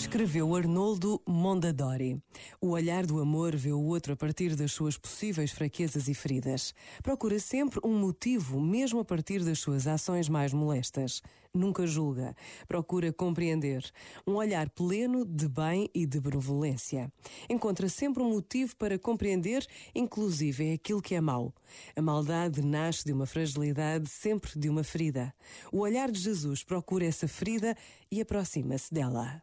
Escreveu Arnoldo Mondadori. O olhar do amor vê o outro a partir das suas possíveis fraquezas e feridas. Procura sempre um motivo, mesmo a partir das suas ações mais molestas. Nunca julga. Procura compreender. Um olhar pleno de bem e de benevolência. Encontra sempre um motivo para compreender, inclusive é aquilo que é mau. A maldade nasce de uma fragilidade, sempre de uma ferida. O olhar de Jesus procura essa ferida e aproxima-se dela.